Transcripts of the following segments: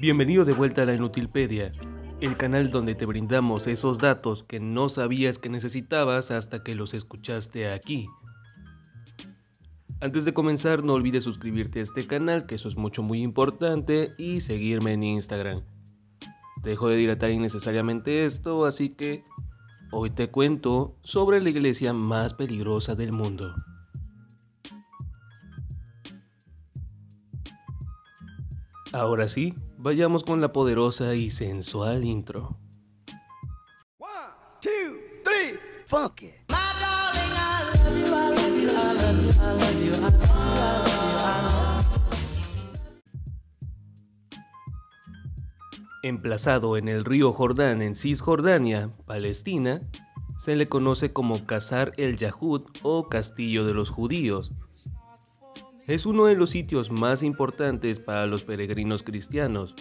Bienvenido de vuelta a la Inutilpedia, el canal donde te brindamos esos datos que no sabías que necesitabas hasta que los escuchaste aquí. Antes de comenzar, no olvides suscribirte a este canal, que eso es mucho muy importante, y seguirme en Instagram. Dejo de dilatar innecesariamente esto, así que hoy te cuento sobre la iglesia más peligrosa del mundo. Ahora sí, vayamos con la poderosa y sensual intro. Emplazado en el río Jordán en Cisjordania, Palestina, se le conoce como Casar el Yahud o Castillo de los Judíos, es uno de los sitios más importantes para los peregrinos cristianos,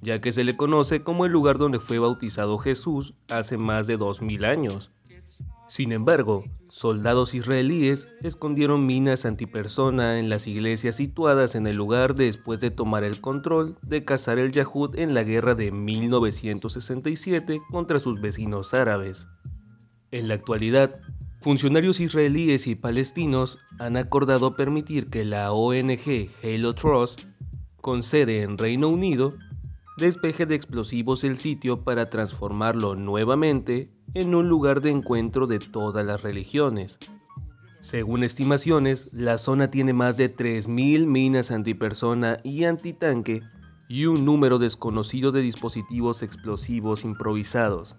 ya que se le conoce como el lugar donde fue bautizado Jesús hace más de 2000 años. Sin embargo, soldados israelíes escondieron minas antipersona en las iglesias situadas en el lugar después de tomar el control de cazar el Yahud en la guerra de 1967 contra sus vecinos árabes. En la actualidad, Funcionarios israelíes y palestinos han acordado permitir que la ONG Halo Trust, con sede en Reino Unido, despeje de explosivos el sitio para transformarlo nuevamente en un lugar de encuentro de todas las religiones. Según estimaciones, la zona tiene más de 3.000 minas antipersona y antitanque y un número desconocido de dispositivos explosivos improvisados.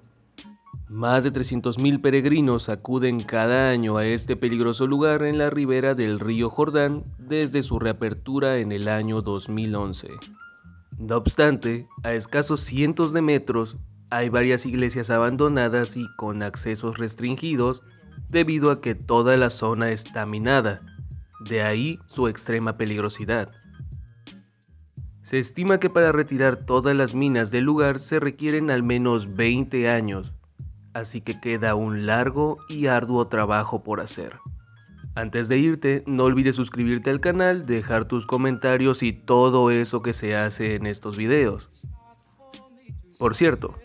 Más de 300.000 peregrinos acuden cada año a este peligroso lugar en la ribera del río Jordán desde su reapertura en el año 2011. No obstante, a escasos cientos de metros hay varias iglesias abandonadas y con accesos restringidos debido a que toda la zona está minada, de ahí su extrema peligrosidad. Se estima que para retirar todas las minas del lugar se requieren al menos 20 años, así que queda un largo y arduo trabajo por hacer. Antes de irte, no olvides suscribirte al canal, dejar tus comentarios y todo eso que se hace en estos videos. Por cierto,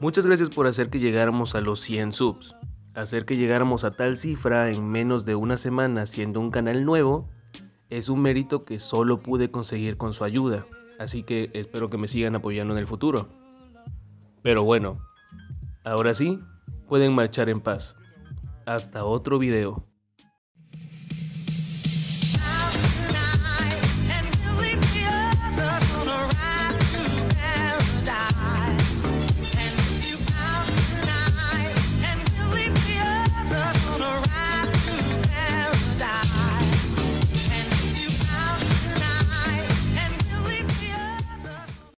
muchas gracias por hacer que llegáramos a los 100 subs. Hacer que llegáramos a tal cifra en menos de una semana siendo un canal nuevo es un mérito que solo pude conseguir con su ayuda, así que espero que me sigan apoyando en el futuro. Pero bueno, Ahora sí, pueden marchar en paz. Hasta otro video.